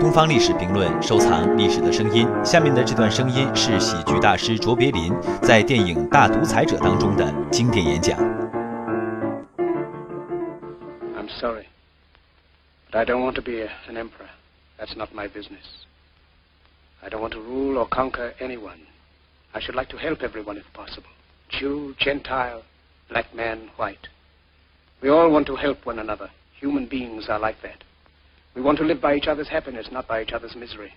东方历史评论，收藏历史的声音。下面的这段声音是喜剧大师卓别林在电影《大独裁者》当中的经典演讲。I'm sorry, but I don't want to be an emperor. That's not my business. I don't want to rule or conquer anyone. I should like to help everyone if possible. Jew, Gentile, black man, white. We all want to help one another. Human beings are like that. We want to live by each other's happiness, not by each other's misery.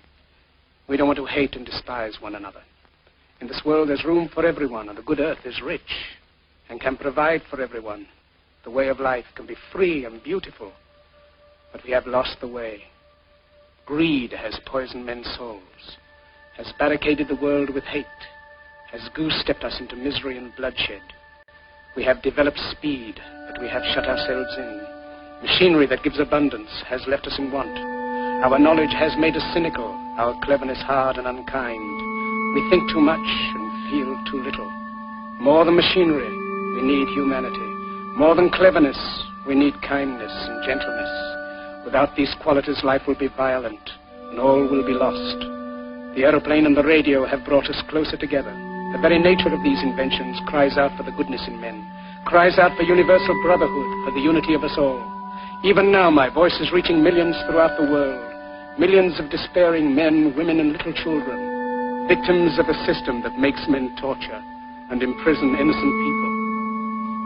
We don't want to hate and despise one another. In this world, there's room for everyone, and the good earth is rich and can provide for everyone. The way of life can be free and beautiful, but we have lost the way. Greed has poisoned men's souls, has barricaded the world with hate, has goose-stepped us into misery and bloodshed. We have developed speed, but we have shut ourselves in. Machinery that gives abundance has left us in want. Our knowledge has made us cynical, our cleverness hard and unkind. We think too much and feel too little. More than machinery, we need humanity. More than cleverness, we need kindness and gentleness. Without these qualities, life will be violent, and all will be lost. The aeroplane and the radio have brought us closer together. The very nature of these inventions cries out for the goodness in men, cries out for universal brotherhood, for the unity of us all. Even now, my voice is reaching millions throughout the world. Millions of despairing men, women, and little children. Victims of a system that makes men torture and imprison innocent people.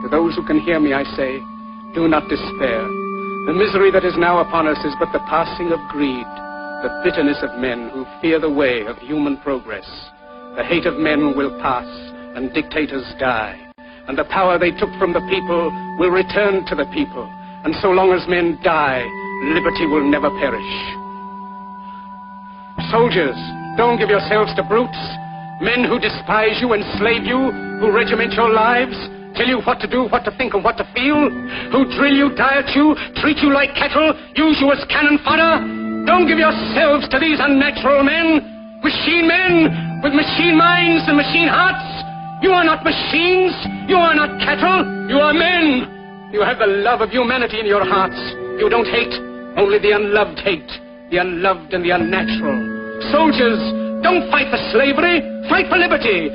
To those who can hear me, I say, do not despair. The misery that is now upon us is but the passing of greed, the bitterness of men who fear the way of human progress. The hate of men will pass, and dictators die. And the power they took from the people will return to the people and so long as men die, liberty will never perish. Soldiers, don't give yourselves to brutes, men who despise you, enslave you, who regiment your lives, tell you what to do, what to think, and what to feel, who drill you, diet you, treat you like cattle, use you as cannon fodder. Don't give yourselves to these unnatural men, machine men with machine minds and machine hearts. You are not machines. You are not cattle. You are men. You have the love of humanity in your hearts. You don't hate, only the unloved hate, the unloved and the unnatural. Soldiers, don't fight for slavery, fight for liberty.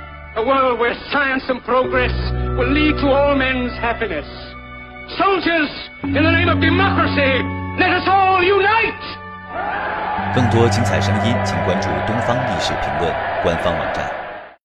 a world where science and progress will lead to all men's happiness. Soldiers, in the name of democracy, let us all unite! 更多精彩声音，请关注《东方历史评论》官方网站。